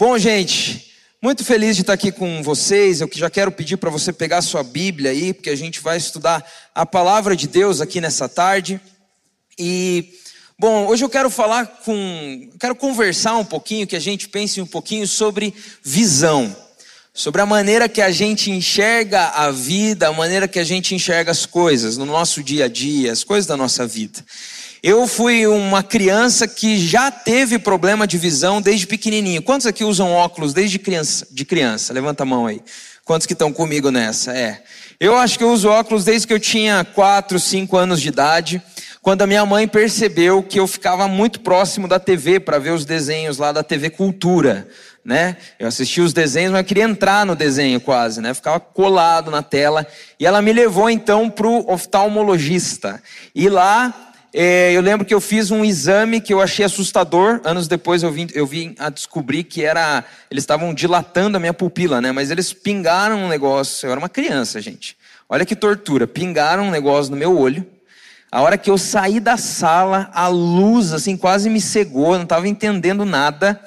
Bom, gente, muito feliz de estar aqui com vocês. Eu já quero pedir para você pegar sua Bíblia aí, porque a gente vai estudar a palavra de Deus aqui nessa tarde. E bom, hoje eu quero falar com, quero conversar um pouquinho, que a gente pense um pouquinho sobre visão, sobre a maneira que a gente enxerga a vida, a maneira que a gente enxerga as coisas no nosso dia a dia, as coisas da nossa vida. Eu fui uma criança que já teve problema de visão desde pequenininho. Quantos aqui usam óculos desde criança? De criança, levanta a mão aí. Quantos que estão comigo nessa? É. Eu acho que eu uso óculos desde que eu tinha 4, 5 anos de idade, quando a minha mãe percebeu que eu ficava muito próximo da TV para ver os desenhos lá da TV Cultura, né? Eu assistia os desenhos, mas eu queria entrar no desenho quase, né? Ficava colado na tela. E ela me levou então para o oftalmologista. E lá é, eu lembro que eu fiz um exame que eu achei assustador. Anos depois eu vim, eu vim a descobrir que era. Eles estavam dilatando a minha pupila, né? Mas eles pingaram um negócio. Eu era uma criança, gente. Olha que tortura. Pingaram um negócio no meu olho. A hora que eu saí da sala, a luz assim quase me cegou, não estava entendendo nada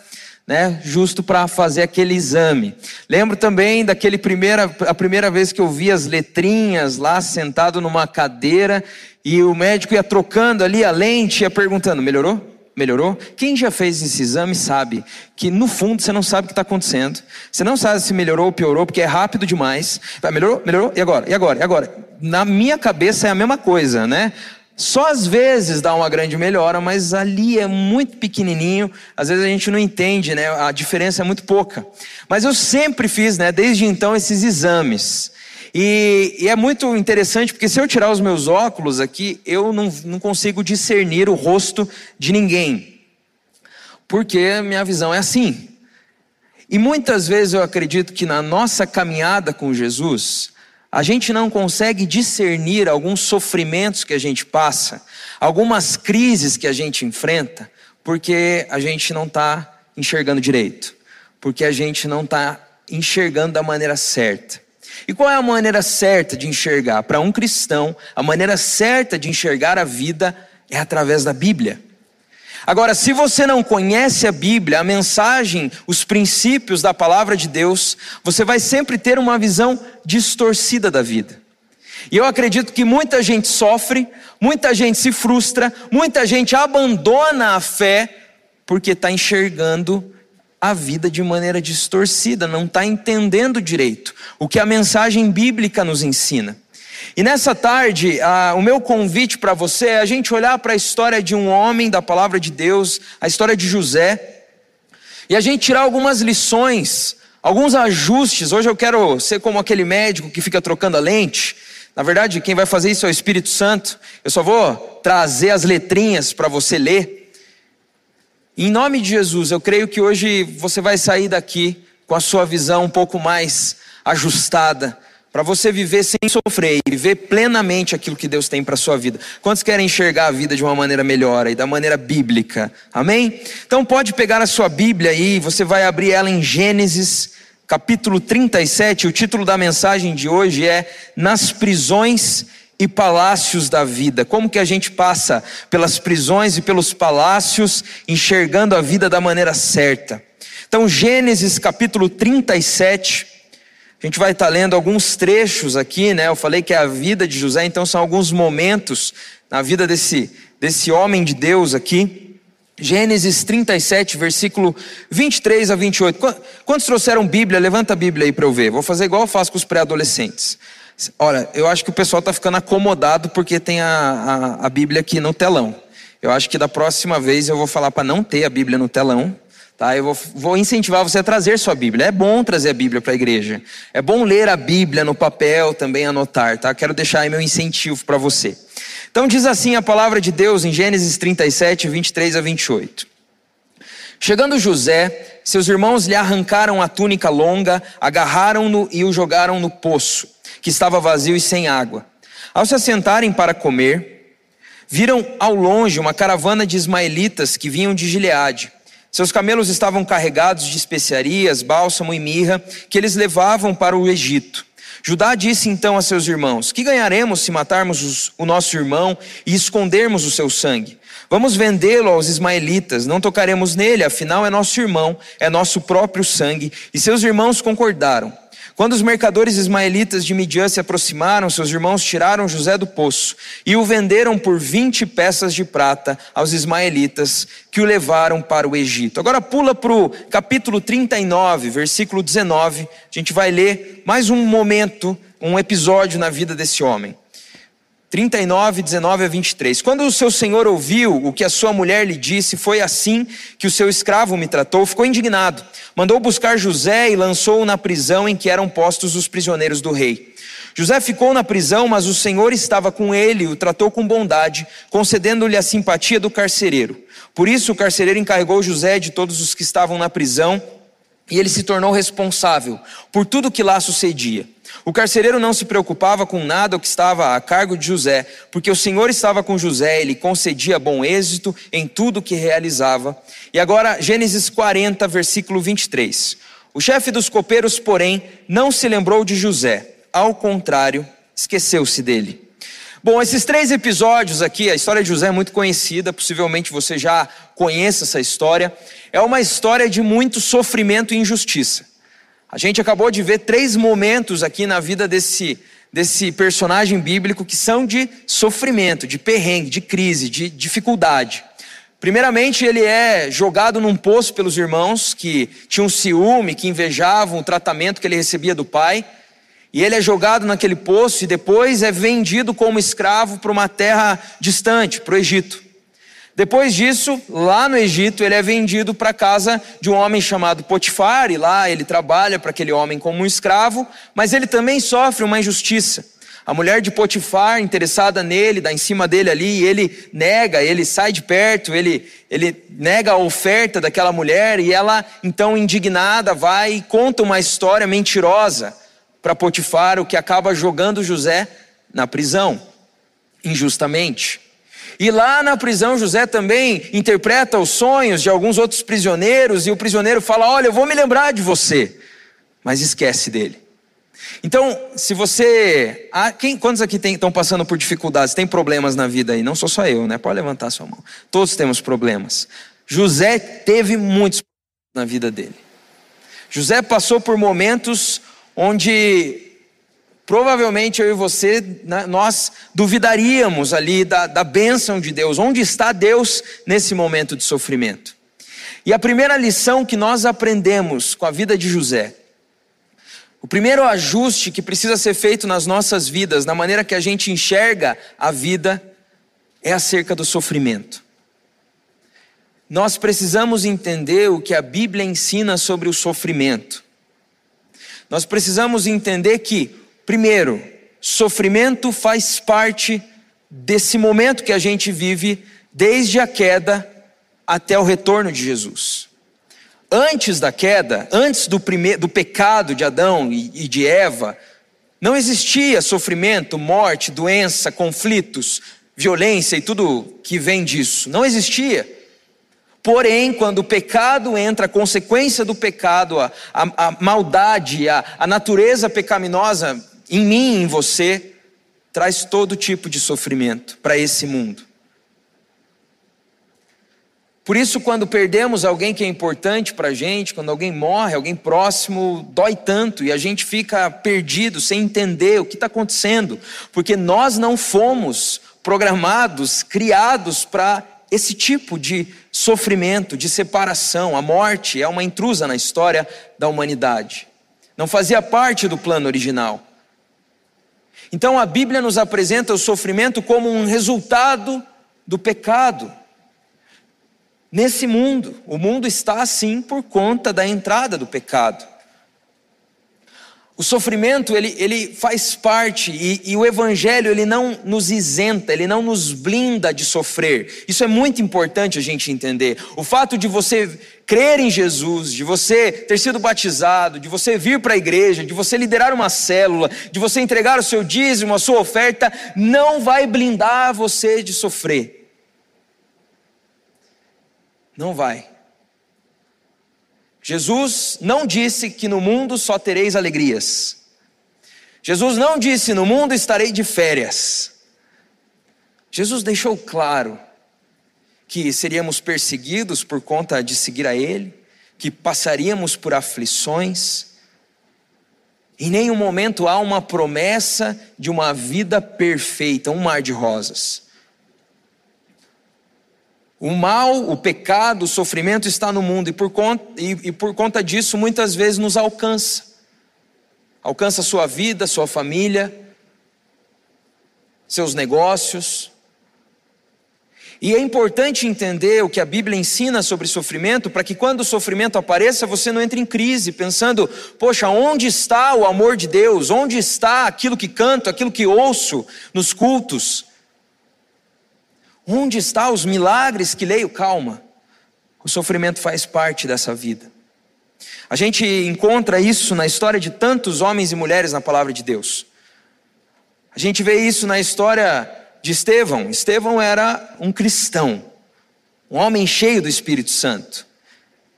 né, justo para fazer aquele exame. Lembro também daquele primeira, a primeira vez que eu vi as letrinhas lá sentado numa cadeira e o médico ia trocando ali a lente, ia perguntando: melhorou? Melhorou? Quem já fez esse exame sabe que no fundo você não sabe o que está acontecendo. Você não sabe se melhorou ou piorou, porque é rápido demais. Melhorou? Melhorou? E agora? E agora? E agora? Na minha cabeça é a mesma coisa, né? Só às vezes dá uma grande melhora, mas ali é muito pequenininho, às vezes a gente não entende, né? A diferença é muito pouca. Mas eu sempre fiz, né, desde então esses exames. E, e, é muito interessante porque se eu tirar os meus óculos aqui, eu não, não consigo discernir o rosto de ninguém. Porque minha visão é assim. E muitas vezes eu acredito que na nossa caminhada com Jesus, a gente não consegue discernir alguns sofrimentos que a gente passa, algumas crises que a gente enfrenta, porque a gente não está enxergando direito, porque a gente não está enxergando da maneira certa. E qual é a maneira certa de enxergar? Para um cristão, a maneira certa de enxergar a vida é através da Bíblia. Agora, se você não conhece a Bíblia, a mensagem, os princípios da palavra de Deus, você vai sempre ter uma visão distorcida da vida. E eu acredito que muita gente sofre, muita gente se frustra, muita gente abandona a fé porque está enxergando a vida de maneira distorcida, não está entendendo direito o que a mensagem bíblica nos ensina. E nessa tarde, o meu convite para você é a gente olhar para a história de um homem da palavra de Deus, a história de José, e a gente tirar algumas lições, alguns ajustes. Hoje eu quero ser como aquele médico que fica trocando a lente. Na verdade, quem vai fazer isso é o Espírito Santo. Eu só vou trazer as letrinhas para você ler. Em nome de Jesus, eu creio que hoje você vai sair daqui com a sua visão um pouco mais ajustada para você viver sem sofrer e viver plenamente aquilo que Deus tem para sua vida. Quantos querem enxergar a vida de uma maneira melhor e da maneira bíblica? Amém? Então pode pegar a sua Bíblia aí, você vai abrir ela em Gênesis, capítulo 37. O título da mensagem de hoje é Nas prisões e palácios da vida. Como que a gente passa pelas prisões e pelos palácios, enxergando a vida da maneira certa? Então, Gênesis capítulo 37, a gente vai estar lendo alguns trechos aqui, né? Eu falei que é a vida de José, então são alguns momentos na vida desse, desse homem de Deus aqui. Gênesis 37, versículo 23 a 28. Quantos trouxeram Bíblia? Levanta a Bíblia aí para eu ver. Vou fazer igual eu faço com os pré-adolescentes. Olha, eu acho que o pessoal está ficando acomodado porque tem a, a, a Bíblia aqui no telão. Eu acho que da próxima vez eu vou falar para não ter a Bíblia no telão, Tá? Eu vou, vou, incentivar você a trazer sua Bíblia. É bom trazer a Bíblia para a igreja. É bom ler a Bíblia no papel, também anotar. Tá? Quero deixar aí meu incentivo para você. Então diz assim a palavra de Deus em Gênesis 37, 23 a 28. Chegando José, seus irmãos lhe arrancaram a túnica longa, agarraram-no e o jogaram no poço, que estava vazio e sem água. Ao se assentarem para comer, viram ao longe uma caravana de ismaelitas que vinham de Gileade. Seus camelos estavam carregados de especiarias, bálsamo e mirra, que eles levavam para o Egito. Judá disse então a seus irmãos: Que ganharemos se matarmos os, o nosso irmão e escondermos o seu sangue? Vamos vendê-lo aos ismaelitas, não tocaremos nele, afinal é nosso irmão, é nosso próprio sangue. E seus irmãos concordaram. Quando os mercadores ismaelitas de Midian se aproximaram, seus irmãos tiraram José do poço e o venderam por 20 peças de prata aos ismaelitas, que o levaram para o Egito. Agora pula para o capítulo 39, versículo 19. A gente vai ler mais um momento, um episódio na vida desse homem. 39, 19 a 23. Quando o seu senhor ouviu o que a sua mulher lhe disse, foi assim que o seu escravo me tratou, ficou indignado. Mandou buscar José e lançou-o na prisão em que eram postos os prisioneiros do rei. José ficou na prisão, mas o Senhor estava com ele e o tratou com bondade, concedendo-lhe a simpatia do carcereiro. Por isso o carcereiro encarregou José de todos os que estavam na prisão, e ele se tornou responsável por tudo que lá sucedia. O carcereiro não se preocupava com nada o que estava a cargo de José, porque o Senhor estava com José, ele concedia bom êxito em tudo que realizava. E agora, Gênesis 40, versículo 23. O chefe dos copeiros, porém, não se lembrou de José, ao contrário, esqueceu-se dele. Bom, esses três episódios aqui, a história de José é muito conhecida, possivelmente você já conhece essa história. É uma história de muito sofrimento e injustiça. A gente acabou de ver três momentos aqui na vida desse, desse personagem bíblico que são de sofrimento, de perrengue, de crise, de dificuldade. Primeiramente, ele é jogado num poço pelos irmãos que tinham ciúme, que invejavam o tratamento que ele recebia do pai. E ele é jogado naquele poço e depois é vendido como escravo para uma terra distante, para o Egito. Depois disso, lá no Egito, ele é vendido para a casa de um homem chamado Potifar, e lá ele trabalha para aquele homem como um escravo, mas ele também sofre uma injustiça. A mulher de Potifar, interessada nele, dá em cima dele ali, e ele nega, ele sai de perto, ele, ele nega a oferta daquela mulher, e ela, então, indignada, vai e conta uma história mentirosa para Potifar, o que acaba jogando José na prisão, injustamente. E lá na prisão, José também interpreta os sonhos de alguns outros prisioneiros, e o prisioneiro fala: Olha, eu vou me lembrar de você, mas esquece dele. Então, se você. Ah, quem, quantos aqui estão passando por dificuldades, tem problemas na vida aí? Não sou só eu, né? Pode levantar sua mão. Todos temos problemas. José teve muitos problemas na vida dele. José passou por momentos onde Provavelmente eu e você, né, nós duvidaríamos ali da, da bênção de Deus. Onde está Deus nesse momento de sofrimento? E a primeira lição que nós aprendemos com a vida de José, o primeiro ajuste que precisa ser feito nas nossas vidas, na maneira que a gente enxerga a vida, é acerca do sofrimento. Nós precisamos entender o que a Bíblia ensina sobre o sofrimento. Nós precisamos entender que Primeiro, sofrimento faz parte desse momento que a gente vive desde a queda até o retorno de Jesus. Antes da queda, antes do, primeiro, do pecado de Adão e, e de Eva, não existia sofrimento, morte, doença, conflitos, violência e tudo que vem disso. Não existia. Porém, quando o pecado entra, a consequência do pecado, a, a, a maldade, a, a natureza pecaminosa em mim, em você, traz todo tipo de sofrimento para esse mundo. Por isso, quando perdemos alguém que é importante para a gente, quando alguém morre, alguém próximo, dói tanto e a gente fica perdido, sem entender o que está acontecendo, porque nós não fomos programados, criados para esse tipo de sofrimento, de separação. A morte é uma intrusa na história da humanidade, não fazia parte do plano original. Então a Bíblia nos apresenta o sofrimento como um resultado do pecado. Nesse mundo, o mundo está assim por conta da entrada do pecado. O sofrimento, ele, ele faz parte, e, e, o Evangelho, ele não nos isenta, ele não nos blinda de sofrer. Isso é muito importante a gente entender. O fato de você crer em Jesus, de você ter sido batizado, de você vir para a igreja, de você liderar uma célula, de você entregar o seu dízimo, a sua oferta, não vai blindar você de sofrer. Não vai. Jesus não disse que no mundo só tereis alegrias. Jesus não disse no mundo estarei de férias. Jesus deixou claro que seríamos perseguidos por conta de seguir a Ele, que passaríamos por aflições. Em nenhum momento há uma promessa de uma vida perfeita, um mar de rosas. O mal, o pecado, o sofrimento está no mundo e por conta, e, e por conta disso muitas vezes nos alcança. Alcança sua vida, sua família, seus negócios. E é importante entender o que a Bíblia ensina sobre sofrimento, para que quando o sofrimento apareça, você não entre em crise, pensando: poxa, onde está o amor de Deus? Onde está aquilo que canto, aquilo que ouço nos cultos? Onde estão os milagres que leio? Calma, o sofrimento faz parte dessa vida. A gente encontra isso na história de tantos homens e mulheres na palavra de Deus. A gente vê isso na história de Estevão. Estevão era um cristão, um homem cheio do Espírito Santo,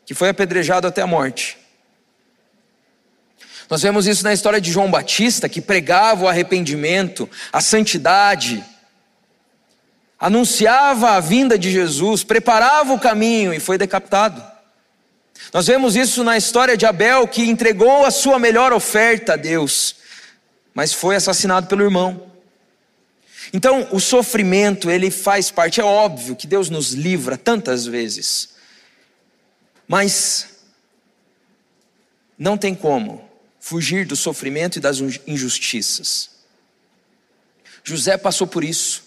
que foi apedrejado até a morte. Nós vemos isso na história de João Batista, que pregava o arrependimento, a santidade, anunciava a vinda de Jesus, preparava o caminho e foi decapitado. Nós vemos isso na história de Abel, que entregou a sua melhor oferta a Deus, mas foi assassinado pelo irmão. Então, o sofrimento, ele faz parte, é óbvio que Deus nos livra tantas vezes, mas não tem como fugir do sofrimento e das injustiças. José passou por isso.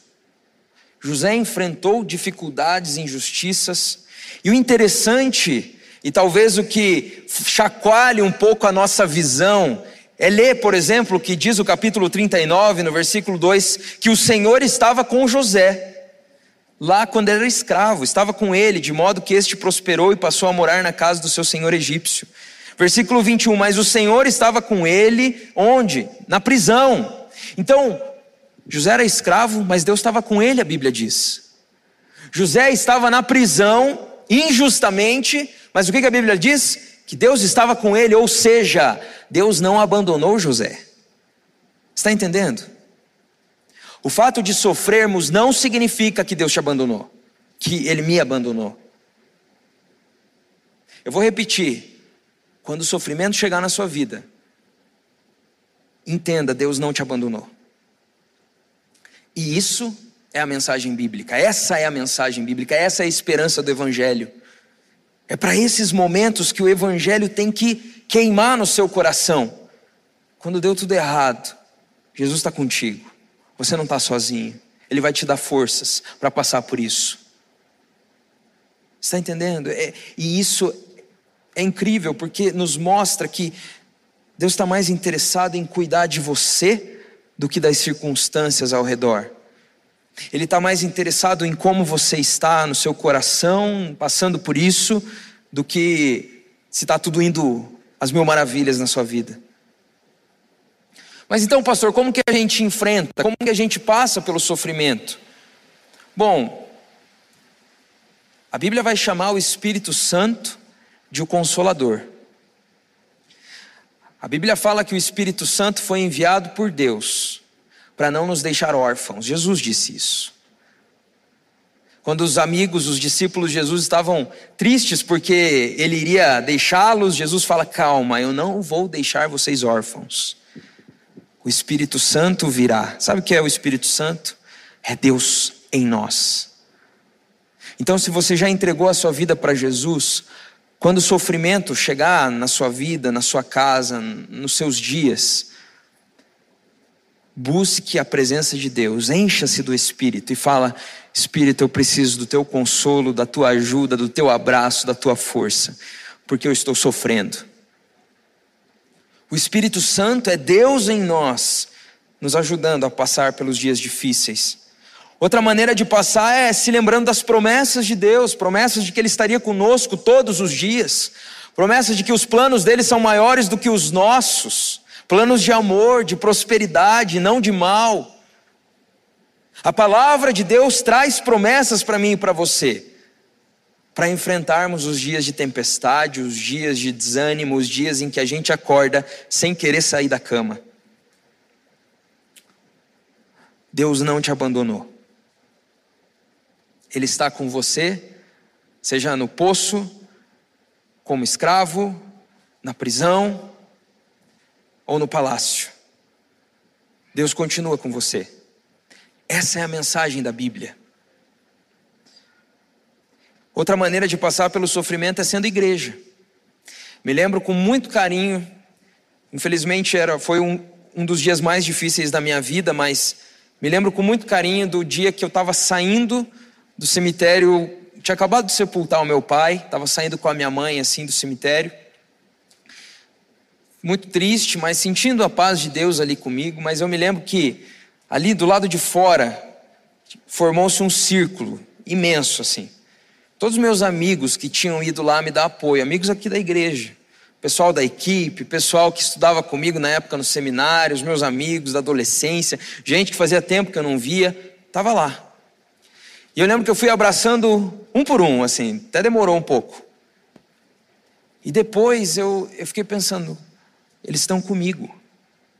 José enfrentou dificuldades, injustiças, e o interessante, e talvez o que chacoalhe um pouco a nossa visão, é ler, por exemplo, o que diz o capítulo 39, no versículo 2, que o Senhor estava com José, lá quando era escravo, estava com ele, de modo que este prosperou e passou a morar na casa do seu senhor egípcio. Versículo 21, mas o Senhor estava com ele, onde? Na prisão. Então, José era escravo, mas Deus estava com ele, a Bíblia diz. José estava na prisão, injustamente, mas o que a Bíblia diz? Que Deus estava com ele, ou seja, Deus não abandonou José. Está entendendo? O fato de sofrermos não significa que Deus te abandonou, que Ele me abandonou. Eu vou repetir: quando o sofrimento chegar na sua vida, entenda, Deus não te abandonou. E isso é a mensagem bíblica, essa é a mensagem bíblica, essa é a esperança do Evangelho. É para esses momentos que o Evangelho tem que queimar no seu coração. Quando deu tudo errado, Jesus está contigo, você não está sozinho, Ele vai te dar forças para passar por isso. Está entendendo? É, e isso é incrível porque nos mostra que Deus está mais interessado em cuidar de você do que das circunstâncias ao redor. Ele está mais interessado em como você está no seu coração, passando por isso, do que se está tudo indo às mil maravilhas na sua vida. Mas então, pastor, como que a gente enfrenta? Como que a gente passa pelo sofrimento? Bom, a Bíblia vai chamar o Espírito Santo de o Consolador. A Bíblia fala que o Espírito Santo foi enviado por Deus para não nos deixar órfãos. Jesus disse isso. Quando os amigos, os discípulos de Jesus estavam tristes porque ele iria deixá-los, Jesus fala: Calma, eu não vou deixar vocês órfãos. O Espírito Santo virá. Sabe o que é o Espírito Santo? É Deus em nós. Então, se você já entregou a sua vida para Jesus, quando o sofrimento chegar na sua vida, na sua casa, nos seus dias, busque a presença de Deus, encha-se do Espírito e fala: Espírito, eu preciso do teu consolo, da tua ajuda, do teu abraço, da tua força, porque eu estou sofrendo. O Espírito Santo é Deus em nós, nos ajudando a passar pelos dias difíceis. Outra maneira de passar é se lembrando das promessas de Deus, promessas de que Ele estaria conosco todos os dias, promessas de que os planos dele são maiores do que os nossos, planos de amor, de prosperidade, não de mal. A palavra de Deus traz promessas para mim e para você, para enfrentarmos os dias de tempestade, os dias de desânimo, os dias em que a gente acorda sem querer sair da cama. Deus não te abandonou. Ele está com você, seja no poço, como escravo, na prisão ou no palácio. Deus continua com você. Essa é a mensagem da Bíblia. Outra maneira de passar pelo sofrimento é sendo igreja. Me lembro com muito carinho, infelizmente era, foi um, um dos dias mais difíceis da minha vida, mas me lembro com muito carinho do dia que eu estava saindo do cemitério, tinha acabado de sepultar o meu pai, estava saindo com a minha mãe assim do cemitério. Muito triste, mas sentindo a paz de Deus ali comigo, mas eu me lembro que ali do lado de fora formou-se um círculo imenso assim. Todos os meus amigos que tinham ido lá me dar apoio, amigos aqui da igreja, pessoal da equipe, pessoal que estudava comigo na época no seminário, os meus amigos da adolescência, gente que fazia tempo que eu não via, estava lá. E eu lembro que eu fui abraçando um por um, assim, até demorou um pouco. E depois eu, eu fiquei pensando, eles estão comigo,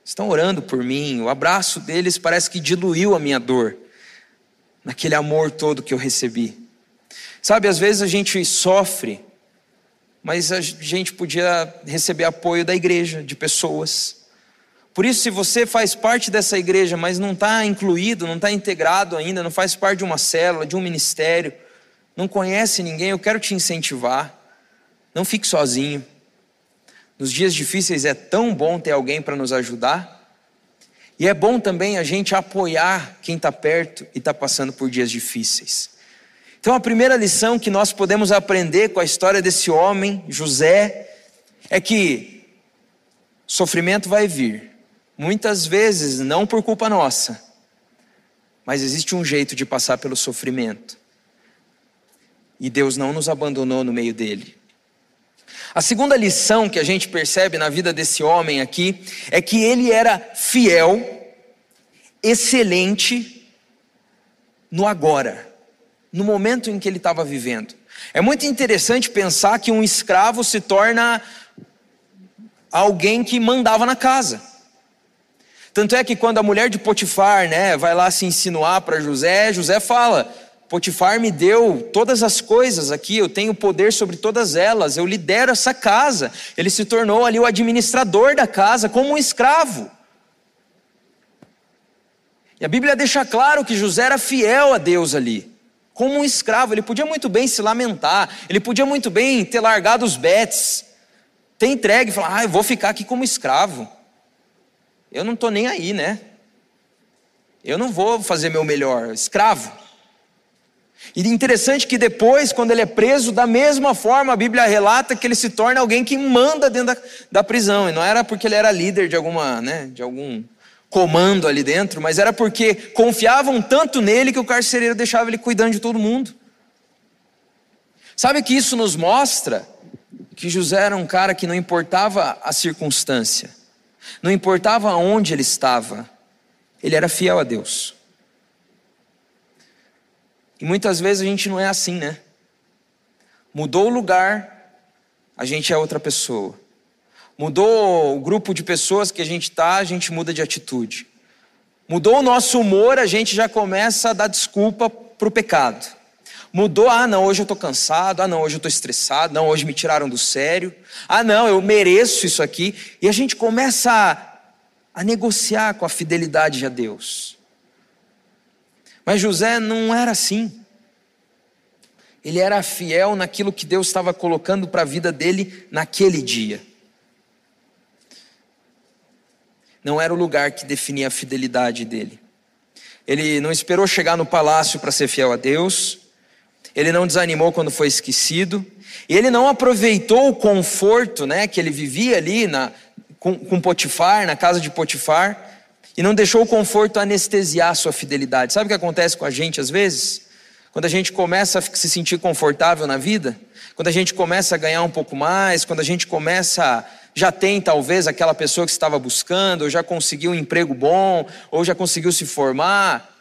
estão orando por mim, o abraço deles parece que diluiu a minha dor, naquele amor todo que eu recebi. Sabe, às vezes a gente sofre mas a gente podia receber apoio da igreja, de pessoas. Por isso, se você faz parte dessa igreja, mas não está incluído, não está integrado ainda, não faz parte de uma célula, de um ministério, não conhece ninguém, eu quero te incentivar. Não fique sozinho. Nos dias difíceis é tão bom ter alguém para nos ajudar. E é bom também a gente apoiar quem está perto e está passando por dias difíceis. Então, a primeira lição que nós podemos aprender com a história desse homem, José, é que sofrimento vai vir, muitas vezes não por culpa nossa, mas existe um jeito de passar pelo sofrimento. E Deus não nos abandonou no meio dele. A segunda lição que a gente percebe na vida desse homem aqui é que ele era fiel, excelente no agora no momento em que ele estava vivendo. É muito interessante pensar que um escravo se torna alguém que mandava na casa. Tanto é que quando a mulher de Potifar, né, vai lá se insinuar para José, José fala: Potifar me deu todas as coisas aqui, eu tenho poder sobre todas elas, eu lidero essa casa. Ele se tornou ali o administrador da casa, como um escravo. E a Bíblia deixa claro que José era fiel a Deus ali como um escravo. Ele podia muito bem se lamentar, ele podia muito bem ter largado os betes, ter entregue e falar: ah, eu vou ficar aqui como escravo. Eu não estou nem aí, né? Eu não vou fazer meu melhor, escravo. E interessante que depois, quando ele é preso, da mesma forma, a Bíblia relata que ele se torna alguém que manda dentro da, da prisão. E não era porque ele era líder de alguma, né, de algum comando ali dentro, mas era porque confiavam tanto nele que o carcereiro deixava ele cuidando de todo mundo. Sabe que isso nos mostra que José era um cara que não importava a circunstância, não importava onde ele estava, ele era fiel a Deus. E muitas vezes a gente não é assim, né? Mudou o lugar, a gente é outra pessoa. Mudou o grupo de pessoas que a gente está, a gente muda de atitude. Mudou o nosso humor, a gente já começa a dar desculpa para o pecado. Mudou, ah não, hoje eu estou cansado, ah não, hoje eu estou estressado, não, hoje me tiraram do sério, ah não, eu mereço isso aqui. E a gente começa a, a negociar com a fidelidade a Deus. Mas José não era assim. Ele era fiel naquilo que Deus estava colocando para a vida dele naquele dia. não era o lugar que definia a fidelidade dele. Ele não esperou chegar no palácio para ser fiel a Deus, ele não desanimou quando foi esquecido, e ele não aproveitou o conforto né, que ele vivia ali na, com, com Potifar, na casa de Potifar, e não deixou o conforto anestesiar a sua fidelidade. Sabe o que acontece com a gente às vezes? Quando a gente começa a se sentir confortável na vida, quando a gente começa a ganhar um pouco mais, quando a gente começa já tem talvez aquela pessoa que estava buscando, ou já conseguiu um emprego bom, ou já conseguiu se formar.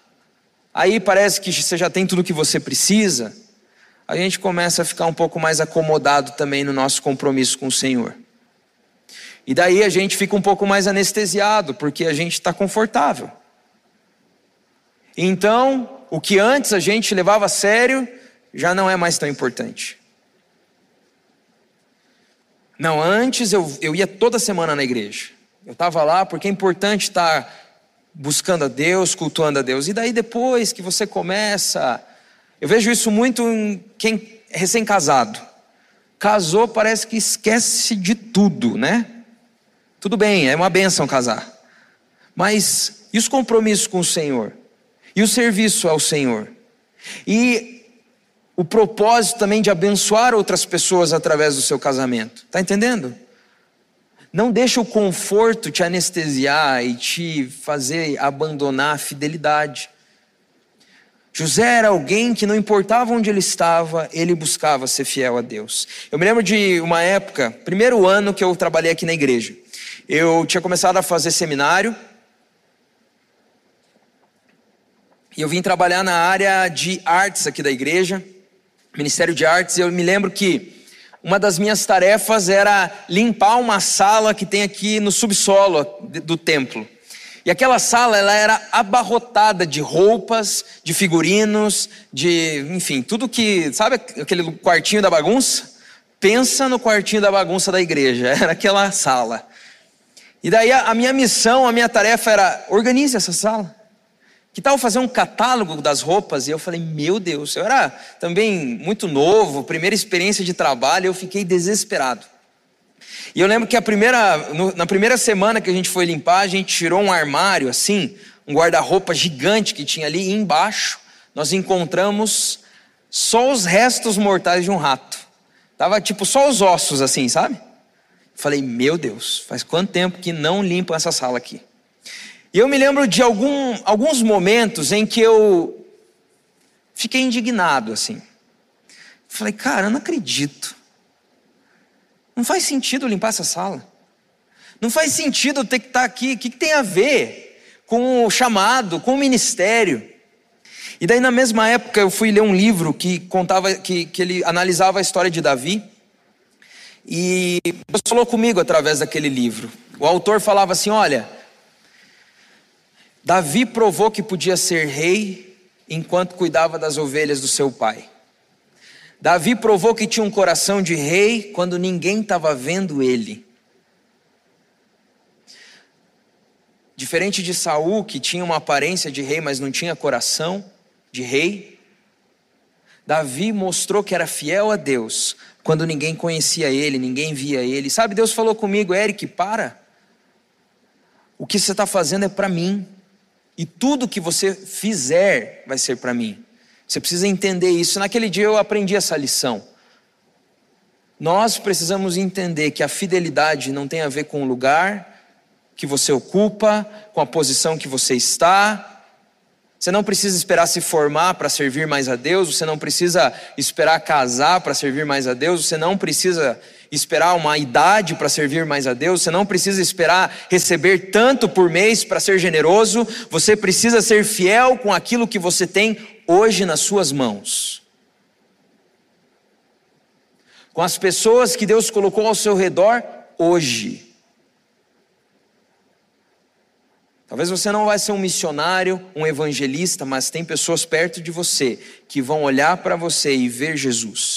Aí parece que você já tem tudo o que você precisa. A gente começa a ficar um pouco mais acomodado também no nosso compromisso com o Senhor. E daí a gente fica um pouco mais anestesiado, porque a gente está confortável. Então, o que antes a gente levava a sério já não é mais tão importante. Não, antes eu, eu ia toda semana na igreja. Eu estava lá porque é importante estar buscando a Deus, cultuando a Deus. E daí depois que você começa. Eu vejo isso muito em quem é recém-casado. Casou, parece que esquece de tudo, né? Tudo bem, é uma benção casar. Mas e os compromissos com o Senhor? E o serviço ao Senhor? E o propósito também de abençoar outras pessoas através do seu casamento. Está entendendo? Não deixa o conforto te anestesiar e te fazer abandonar a fidelidade. José era alguém que não importava onde ele estava, ele buscava ser fiel a Deus. Eu me lembro de uma época, primeiro ano que eu trabalhei aqui na igreja. Eu tinha começado a fazer seminário. E eu vim trabalhar na área de artes aqui da igreja. Ministério de Artes, eu me lembro que uma das minhas tarefas era limpar uma sala que tem aqui no subsolo do templo. E aquela sala ela era abarrotada de roupas, de figurinos, de, enfim, tudo que, sabe aquele quartinho da bagunça? Pensa no quartinho da bagunça da igreja, era aquela sala. E daí a, minha missão, a minha tarefa era organize essa sala. Que tal fazer um catálogo das roupas? E eu falei, meu Deus, eu era também muito novo, primeira experiência de trabalho, eu fiquei desesperado. E eu lembro que a primeira, na primeira semana que a gente foi limpar, a gente tirou um armário assim, um guarda-roupa gigante que tinha ali, e embaixo nós encontramos só os restos mortais de um rato. Tava tipo só os ossos assim, sabe? Falei, meu Deus, faz quanto tempo que não limpam essa sala aqui? E eu me lembro de algum, alguns momentos em que eu fiquei indignado assim. Falei, cara, eu não acredito. Não faz sentido limpar essa sala. Não faz sentido ter que estar aqui. O que, que tem a ver com o chamado, com o ministério? E daí, na mesma época, eu fui ler um livro que contava, que, que ele analisava a história de Davi. E Deus falou comigo através daquele livro. O autor falava assim: olha, Davi provou que podia ser rei enquanto cuidava das ovelhas do seu pai. Davi provou que tinha um coração de rei quando ninguém estava vendo ele. Diferente de Saul, que tinha uma aparência de rei, mas não tinha coração de rei, Davi mostrou que era fiel a Deus quando ninguém conhecia ele, ninguém via ele. Sabe, Deus falou comigo, Eric, para. O que você está fazendo é para mim. E tudo que você fizer vai ser para mim. Você precisa entender isso. Naquele dia eu aprendi essa lição. Nós precisamos entender que a fidelidade não tem a ver com o lugar que você ocupa, com a posição que você está. Você não precisa esperar se formar para servir mais a Deus, você não precisa esperar casar para servir mais a Deus, você não precisa esperar uma idade para servir mais a Deus, você não precisa esperar receber tanto por mês para ser generoso, você precisa ser fiel com aquilo que você tem hoje nas suas mãos. Com as pessoas que Deus colocou ao seu redor hoje. Talvez você não vai ser um missionário, um evangelista, mas tem pessoas perto de você que vão olhar para você e ver Jesus.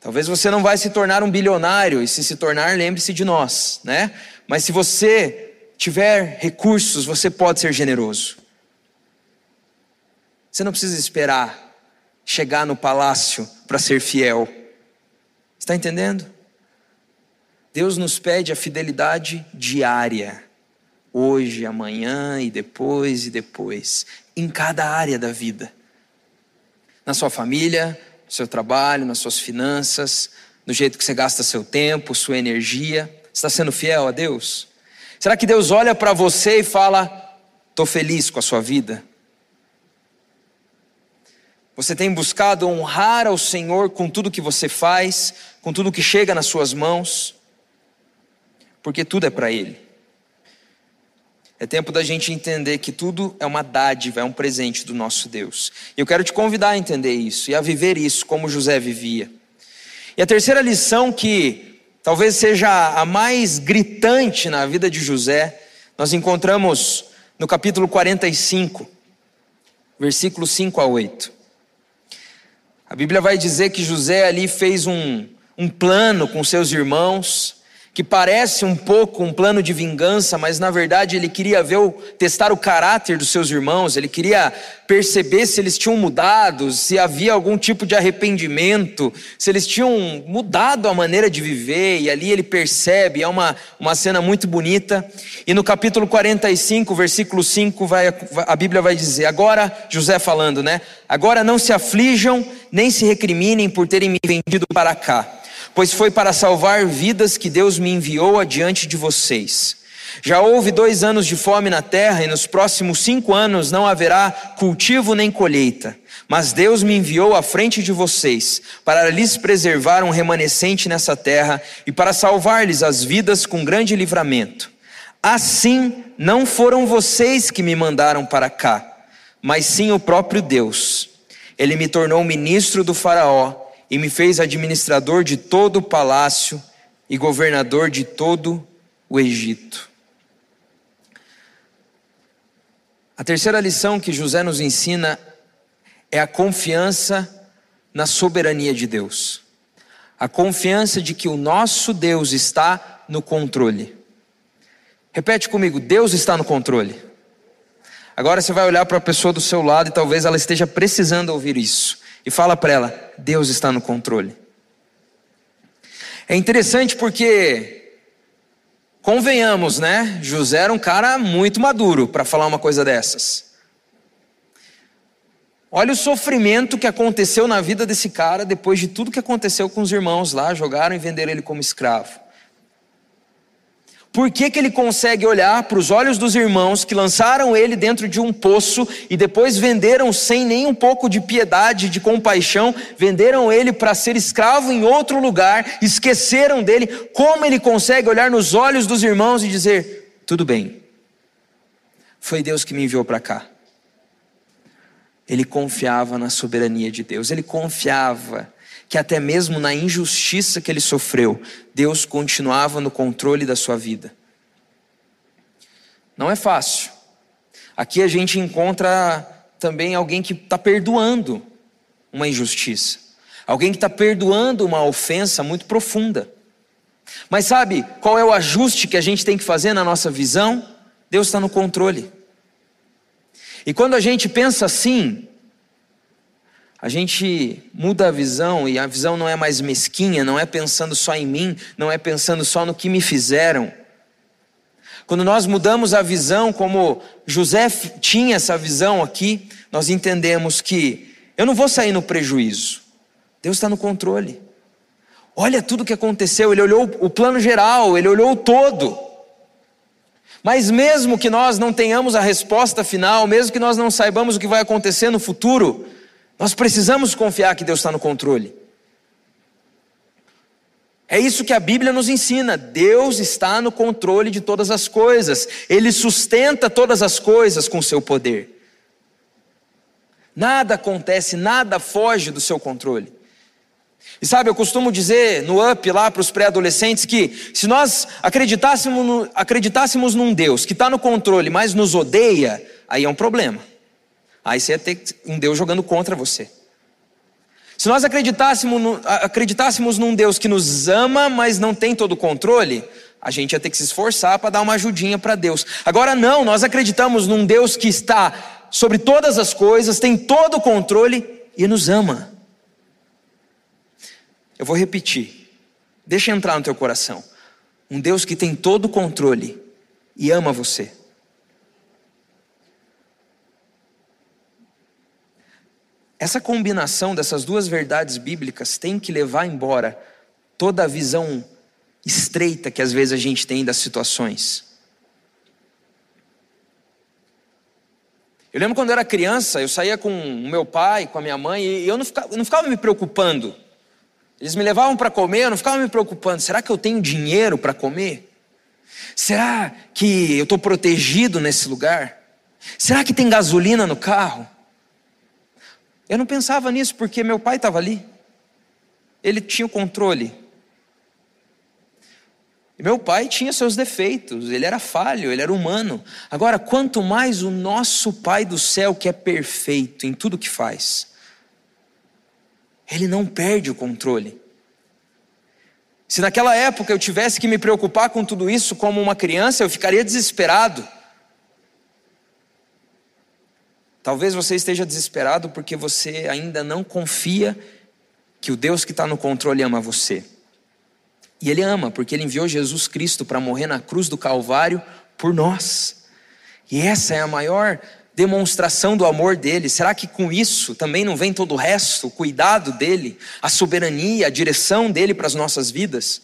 Talvez você não vai se tornar um bilionário, e se se tornar, lembre-se de nós, né? Mas se você tiver recursos, você pode ser generoso. Você não precisa esperar chegar no palácio para ser fiel. Está entendendo? Deus nos pede a fidelidade diária. Hoje, amanhã e depois e depois. Em cada área da vida. Na sua família, no seu trabalho, nas suas finanças, no jeito que você gasta seu tempo, sua energia. Está sendo fiel a Deus? Será que Deus olha para você e fala: estou feliz com a sua vida? Você tem buscado honrar ao Senhor com tudo que você faz, com tudo que chega nas suas mãos, porque tudo é para Ele. É tempo da gente entender que tudo é uma dádiva, é um presente do nosso Deus. E eu quero te convidar a entender isso e a viver isso como José vivia. E a terceira lição que talvez seja a mais gritante na vida de José, nós encontramos no capítulo 45. versículos 5 a 8. A Bíblia vai dizer que José ali fez um, um plano com seus irmãos, que parece um pouco um plano de vingança, mas na verdade ele queria ver o, testar o caráter dos seus irmãos, ele queria perceber se eles tinham mudado, se havia algum tipo de arrependimento, se eles tinham mudado a maneira de viver, e ali ele percebe, é uma, uma cena muito bonita. E no capítulo 45, versículo 5, vai, a Bíblia vai dizer: Agora, José falando, né? Agora não se aflijam, nem se recriminem por terem me vendido para cá pois foi para salvar vidas que Deus me enviou adiante de vocês. Já houve dois anos de fome na terra, e nos próximos cinco anos não haverá cultivo nem colheita. Mas Deus me enviou à frente de vocês, para lhes preservar um remanescente nessa terra e para salvar-lhes as vidas com grande livramento. Assim, não foram vocês que me mandaram para cá, mas sim o próprio Deus. Ele me tornou ministro do Faraó e me fez administrador de todo o palácio e governador de todo o Egito. A terceira lição que José nos ensina é a confiança na soberania de Deus. A confiança de que o nosso Deus está no controle. Repete comigo: Deus está no controle. Agora você vai olhar para a pessoa do seu lado e talvez ela esteja precisando ouvir isso e fala para ela: Deus está no controle. É interessante porque, convenhamos, né? José era um cara muito maduro para falar uma coisa dessas. Olha o sofrimento que aconteceu na vida desse cara depois de tudo que aconteceu com os irmãos lá, jogaram e venderam ele como escravo. Por que, que ele consegue olhar para os olhos dos irmãos que lançaram ele dentro de um poço e depois venderam sem nem um pouco de piedade, de compaixão, venderam ele para ser escravo em outro lugar, esqueceram dele? Como ele consegue olhar nos olhos dos irmãos e dizer: tudo bem, foi Deus que me enviou para cá? Ele confiava na soberania de Deus, ele confiava que até mesmo na injustiça que ele sofreu, Deus continuava no controle da sua vida. Não é fácil. Aqui a gente encontra também alguém que está perdoando uma injustiça, alguém que está perdoando uma ofensa muito profunda. Mas sabe qual é o ajuste que a gente tem que fazer na nossa visão? Deus está no controle. E quando a gente pensa assim, a gente muda a visão e a visão não é mais mesquinha, não é pensando só em mim, não é pensando só no que me fizeram. Quando nós mudamos a visão, como José tinha essa visão aqui, nós entendemos que eu não vou sair no prejuízo, Deus está no controle. Olha tudo o que aconteceu, ele olhou o plano geral, ele olhou o todo. Mas mesmo que nós não tenhamos a resposta final, mesmo que nós não saibamos o que vai acontecer no futuro, nós precisamos confiar que Deus está no controle. É isso que a Bíblia nos ensina. Deus está no controle de todas as coisas. Ele sustenta todas as coisas com seu poder. Nada acontece, nada foge do seu controle. E sabe, eu costumo dizer no up lá para os pré-adolescentes que se nós acreditássemos, no, acreditássemos num Deus que está no controle, mas nos odeia, aí é um problema. Aí você ia ter um Deus jogando contra você. Se nós acreditássemos, acreditássemos num Deus que nos ama, mas não tem todo o controle, a gente ia ter que se esforçar para dar uma ajudinha para Deus. Agora não, nós acreditamos num Deus que está sobre todas as coisas, tem todo o controle e nos ama. Eu vou repetir. Deixa entrar no teu coração. Um Deus que tem todo o controle e ama você. Essa combinação dessas duas verdades bíblicas tem que levar embora toda a visão estreita que às vezes a gente tem das situações. Eu lembro quando eu era criança, eu saía com o meu pai, com a minha mãe, e eu não ficava, eu não ficava me preocupando. Eles me levavam para comer, eu não ficava me preocupando. Será que eu tenho dinheiro para comer? Será que eu estou protegido nesse lugar? Será que tem gasolina no carro? Eu não pensava nisso porque meu pai estava ali. Ele tinha o controle. E meu pai tinha seus defeitos, ele era falho, ele era humano. Agora, quanto mais o nosso Pai do céu, que é perfeito em tudo que faz, ele não perde o controle. Se naquela época eu tivesse que me preocupar com tudo isso como uma criança, eu ficaria desesperado. Talvez você esteja desesperado porque você ainda não confia que o Deus que está no controle ama você. E Ele ama, porque Ele enviou Jesus Cristo para morrer na cruz do Calvário por nós. E essa é a maior demonstração do amor dele. Será que com isso também não vem todo o resto, o cuidado dele, a soberania, a direção dele para as nossas vidas?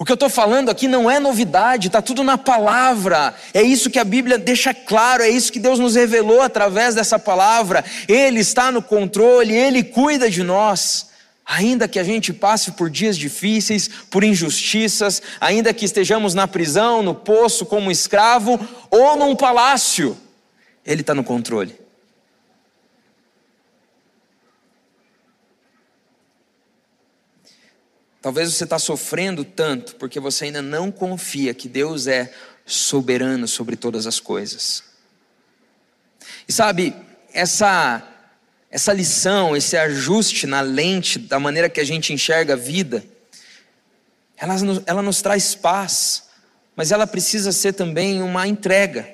O que eu estou falando aqui não é novidade, está tudo na palavra. É isso que a Bíblia deixa claro, é isso que Deus nos revelou através dessa palavra. Ele está no controle, Ele cuida de nós. Ainda que a gente passe por dias difíceis, por injustiças, ainda que estejamos na prisão, no poço como escravo ou num palácio, Ele está no controle. Talvez você está sofrendo tanto porque você ainda não confia que Deus é soberano sobre todas as coisas. E sabe, essa essa lição, esse ajuste na lente da maneira que a gente enxerga a vida, ela ela nos traz paz, mas ela precisa ser também uma entrega.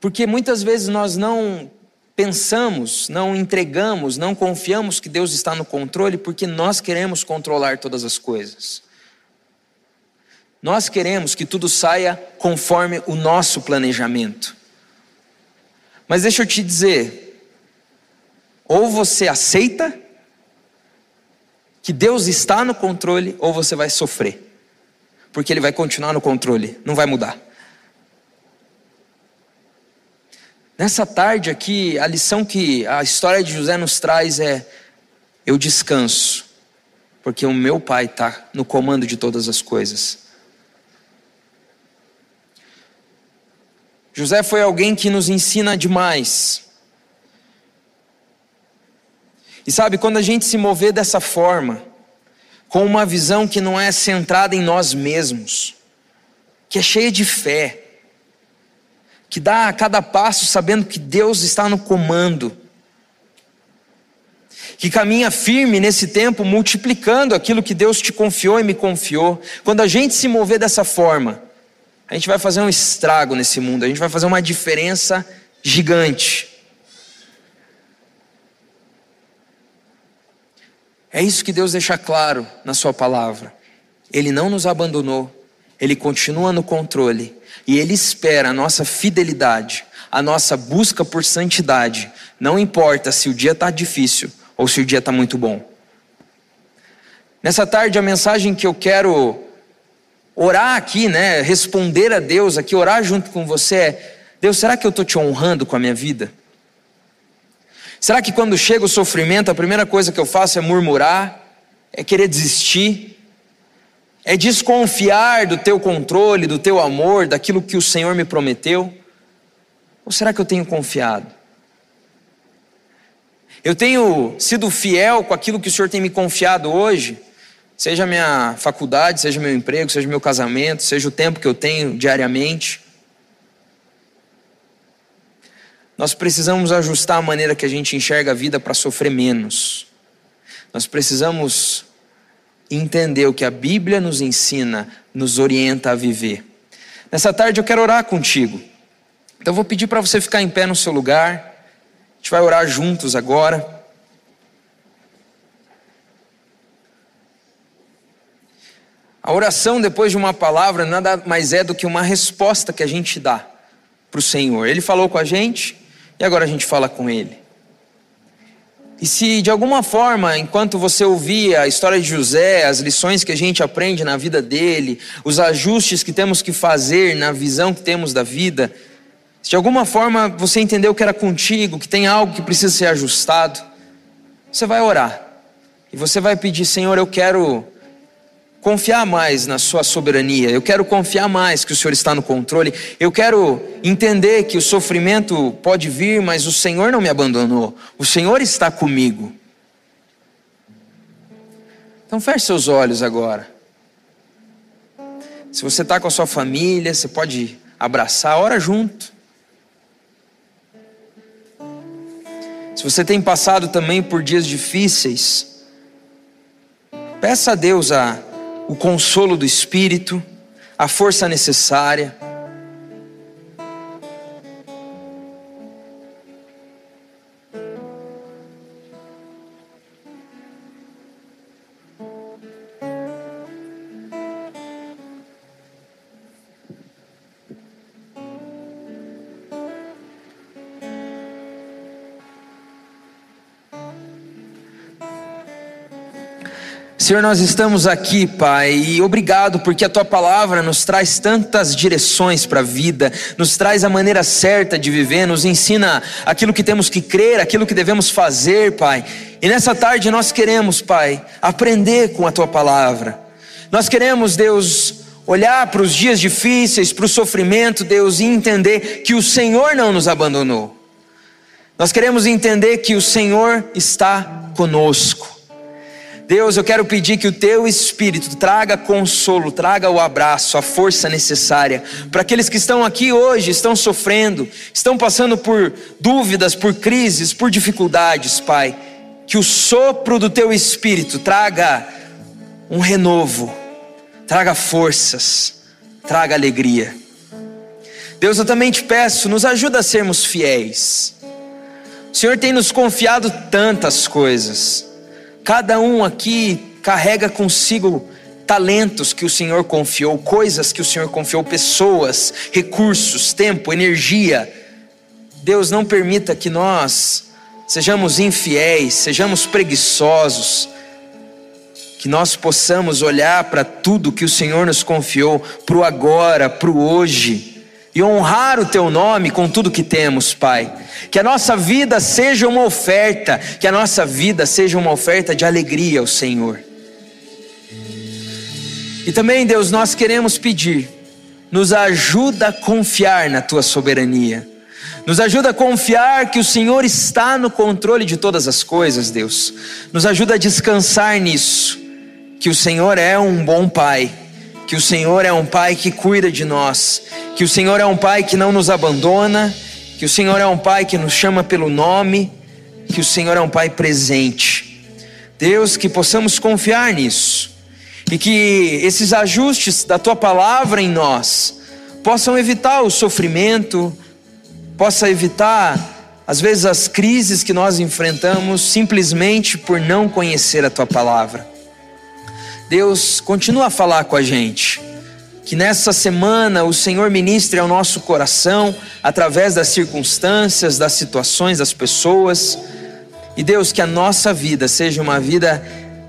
Porque muitas vezes nós não pensamos, não entregamos, não confiamos que Deus está no controle porque nós queremos controlar todas as coisas. Nós queremos que tudo saia conforme o nosso planejamento. Mas deixa eu te dizer, ou você aceita que Deus está no controle, ou você vai sofrer. Porque Ele vai continuar no controle, não vai mudar. Nessa tarde aqui, a lição que a história de José nos traz é: eu descanso, porque o meu pai está no comando de todas as coisas. José foi alguém que nos ensina demais. E sabe, quando a gente se mover dessa forma, com uma visão que não é centrada em nós mesmos, que é cheia de fé, que dá a cada passo sabendo que Deus está no comando, que caminha firme nesse tempo, multiplicando aquilo que Deus te confiou e me confiou. Quando a gente se mover dessa forma, a gente vai fazer um estrago nesse mundo, a gente vai fazer uma diferença gigante. É isso que Deus deixa claro na Sua palavra. Ele não nos abandonou, Ele continua no controle e Ele espera a nossa fidelidade, a nossa busca por santidade. Não importa se o dia está difícil ou se o dia está muito bom. Nessa tarde, a mensagem que eu quero orar aqui, né, responder a Deus aqui, orar junto com você é: Deus, será que eu estou te honrando com a minha vida? Será que quando chega o sofrimento, a primeira coisa que eu faço é murmurar, é querer desistir, é desconfiar do teu controle, do teu amor, daquilo que o Senhor me prometeu? Ou será que eu tenho confiado? Eu tenho sido fiel com aquilo que o Senhor tem me confiado hoje, seja minha faculdade, seja meu emprego, seja meu casamento, seja o tempo que eu tenho diariamente. Nós precisamos ajustar a maneira que a gente enxerga a vida para sofrer menos. Nós precisamos entender o que a Bíblia nos ensina, nos orienta a viver. Nessa tarde eu quero orar contigo. Então eu vou pedir para você ficar em pé no seu lugar. A gente vai orar juntos agora. A oração depois de uma palavra nada mais é do que uma resposta que a gente dá para o Senhor. Ele falou com a gente, e agora a gente fala com ele. E se de alguma forma, enquanto você ouvia a história de José, as lições que a gente aprende na vida dele, os ajustes que temos que fazer na visão que temos da vida, se de alguma forma você entendeu que era contigo, que tem algo que precisa ser ajustado, você vai orar. E você vai pedir, Senhor, eu quero confiar mais na Sua soberania, eu quero confiar mais que o Senhor está no controle, eu quero entender que o sofrimento pode vir, mas o Senhor não me abandonou, o Senhor está comigo. Então feche seus olhos agora. Se você está com a sua família, você pode abraçar, ora junto. Se você tem passado também por dias difíceis, peça a Deus a, o consolo do Espírito, a força necessária. Senhor, nós estamos aqui, Pai, e obrigado porque a tua palavra nos traz tantas direções para a vida, nos traz a maneira certa de viver, nos ensina aquilo que temos que crer, aquilo que devemos fazer, Pai. E nessa tarde nós queremos, Pai, aprender com a tua palavra. Nós queremos, Deus, olhar para os dias difíceis, para o sofrimento, Deus, e entender que o Senhor não nos abandonou. Nós queremos entender que o Senhor está conosco. Deus, eu quero pedir que o teu espírito traga consolo, traga o abraço, a força necessária para aqueles que estão aqui hoje, estão sofrendo, estão passando por dúvidas, por crises, por dificuldades, Pai. Que o sopro do teu espírito traga um renovo, traga forças, traga alegria. Deus, eu também te peço, nos ajuda a sermos fiéis. O Senhor tem nos confiado tantas coisas. Cada um aqui carrega consigo talentos que o Senhor confiou, coisas que o Senhor confiou, pessoas, recursos, tempo, energia. Deus não permita que nós sejamos infiéis, sejamos preguiçosos, que nós possamos olhar para tudo que o Senhor nos confiou, para o agora, para o hoje e honrar o teu nome com tudo que temos, Pai. Que a nossa vida seja uma oferta, que a nossa vida seja uma oferta de alegria ao Senhor. E também, Deus, nós queremos pedir, nos ajuda a confiar na tua soberania. Nos ajuda a confiar que o Senhor está no controle de todas as coisas, Deus. Nos ajuda a descansar nisso, que o Senhor é um bom Pai que o Senhor é um Pai que cuida de nós, que o Senhor é um Pai que não nos abandona, que o Senhor é um Pai que nos chama pelo nome, que o Senhor é um Pai presente. Deus, que possamos confiar nisso e que esses ajustes da tua palavra em nós possam evitar o sofrimento, possa evitar às vezes as crises que nós enfrentamos simplesmente por não conhecer a tua palavra. Deus continua a falar com a gente. Que nessa semana o Senhor ministre ao nosso coração, através das circunstâncias, das situações, das pessoas. E Deus, que a nossa vida seja uma vida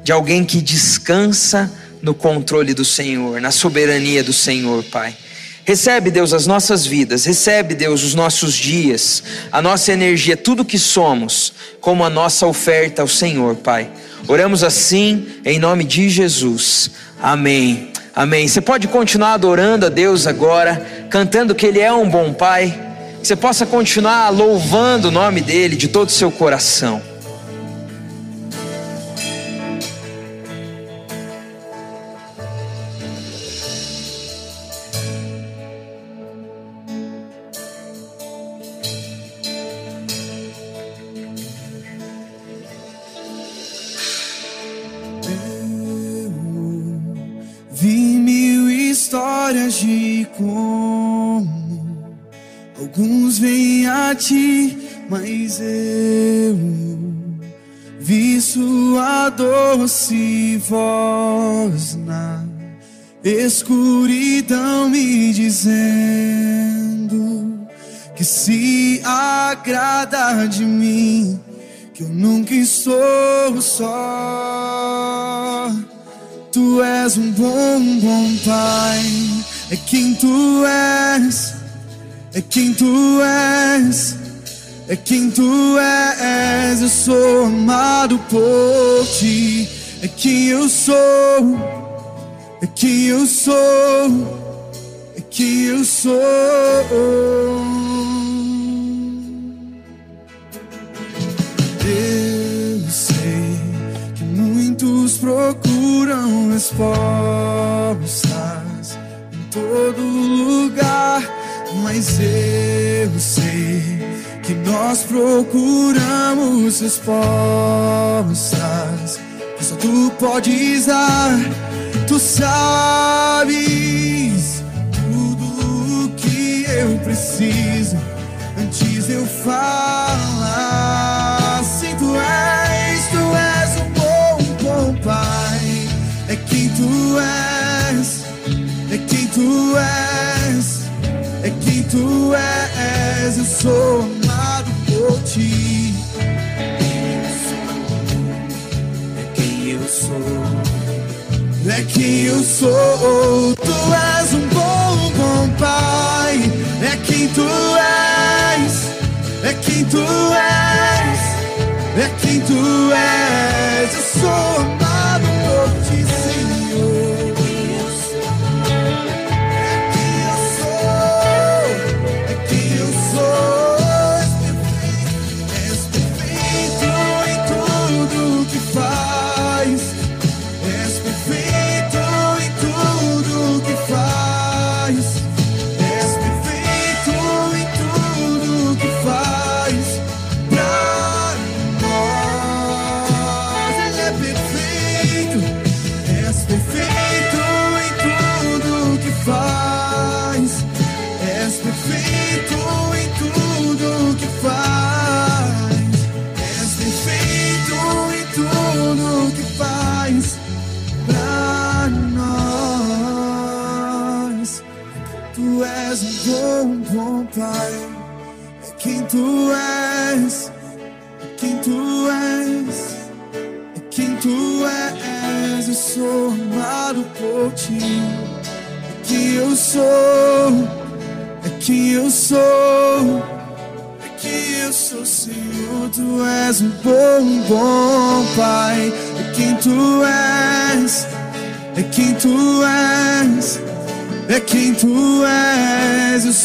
de alguém que descansa no controle do Senhor, na soberania do Senhor, Pai. Recebe, Deus, as nossas vidas, recebe, Deus, os nossos dias, a nossa energia, tudo que somos, como a nossa oferta ao Senhor, Pai. Oramos assim em nome de Jesus. Amém. Amém. Você pode continuar adorando a Deus agora, cantando que Ele é um bom Pai. Que você possa continuar louvando o nome dEle de todo o seu coração. Ti, mas eu vi sua doce voz na escuridão me dizendo que se agrada de mim, que eu nunca estou só. Tu és um bom, bom Pai, é quem tu és, é quem tu és, é quem tu és. Eu sou amado por ti, é quem eu sou, é quem eu sou, é quem eu sou. Eu sei que muitos procuram respostas todo lugar, mas eu sei que nós procuramos respostas que só tu podes dar. Tu sabes tudo o que eu preciso antes eu falar. Sim, tu és, tu és um bom, bom pai. É quem tu és, é quem tu és, é quem tu és. Eu sou amado por ti. É quem eu sou. É quem eu sou, tu és um bom, bom pai. É quem tu és, é quem tu és, é quem tu és. Eu sou amado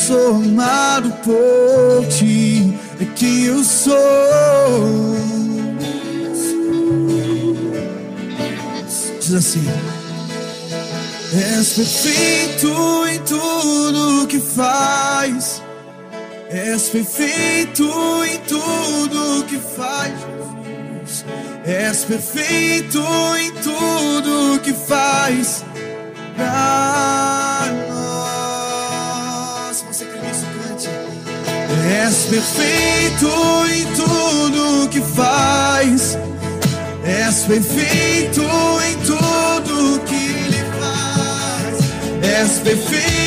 sou amado por ti, é quem eu sou. Diz assim. És perfeito em tudo que faz. És perfeito em tudo que faz. És perfeito em tudo que faz pra És perfeito em tudo que faz. És perfeito em tudo que ele faz. És perfeito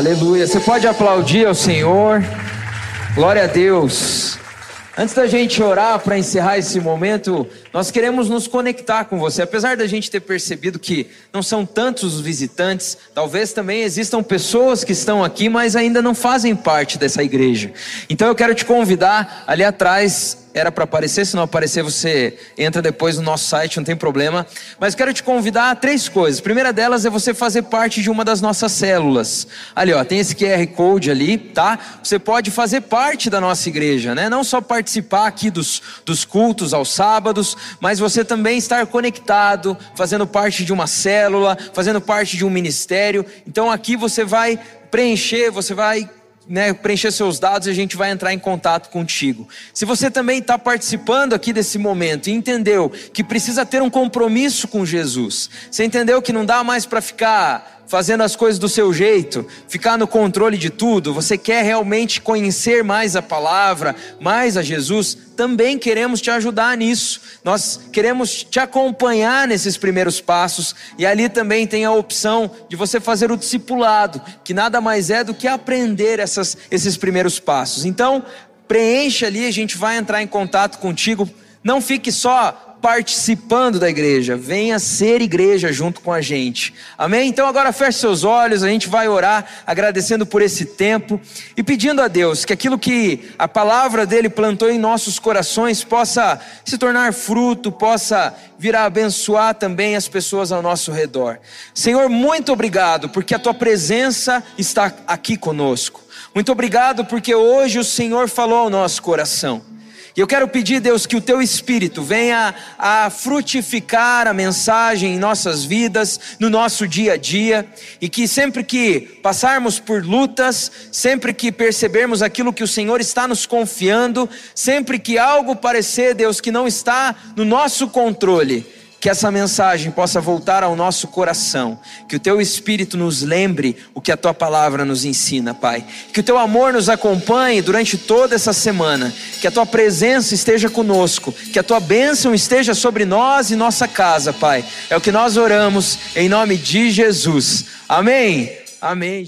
Aleluia. Você pode aplaudir ao Senhor. Glória a Deus. Antes da gente orar para encerrar esse momento, nós queremos nos conectar com você. Apesar da gente ter percebido que não são tantos os visitantes, talvez também existam pessoas que estão aqui, mas ainda não fazem parte dessa igreja. Então eu quero te convidar ali atrás era para aparecer, se não aparecer você entra depois no nosso site, não tem problema. Mas quero te convidar a três coisas. A primeira delas é você fazer parte de uma das nossas células. Ali, ó, tem esse QR Code ali, tá? Você pode fazer parte da nossa igreja, né? Não só participar aqui dos, dos cultos aos sábados, mas você também estar conectado, fazendo parte de uma célula, fazendo parte de um ministério. Então aqui você vai preencher, você vai né, preencher seus dados e a gente vai entrar em contato contigo. Se você também está participando aqui desse momento e entendeu que precisa ter um compromisso com Jesus, você entendeu que não dá mais para ficar fazendo as coisas do seu jeito, ficar no controle de tudo, você quer realmente conhecer mais a palavra, mais a Jesus, também queremos te ajudar nisso. Nós queremos te acompanhar nesses primeiros passos e ali também tem a opção de você fazer o discipulado, que nada mais é do que aprender essas, esses primeiros passos. Então, preencha ali, a gente vai entrar em contato contigo. Não fique só participando da igreja, venha ser igreja junto com a gente. Amém? Então agora feche seus olhos, a gente vai orar agradecendo por esse tempo e pedindo a Deus que aquilo que a palavra dele plantou em nossos corações possa se tornar fruto, possa vir a abençoar também as pessoas ao nosso redor. Senhor, muito obrigado porque a tua presença está aqui conosco. Muito obrigado porque hoje o Senhor falou ao nosso coração. E eu quero pedir, Deus, que o teu espírito venha a frutificar a mensagem em nossas vidas, no nosso dia a dia, e que sempre que passarmos por lutas, sempre que percebermos aquilo que o Senhor está nos confiando, sempre que algo parecer, Deus, que não está no nosso controle, que essa mensagem possa voltar ao nosso coração, que o teu espírito nos lembre o que a tua palavra nos ensina, Pai. Que o teu amor nos acompanhe durante toda essa semana, que a tua presença esteja conosco, que a tua bênção esteja sobre nós e nossa casa, Pai. É o que nós oramos em nome de Jesus. Amém. Amém.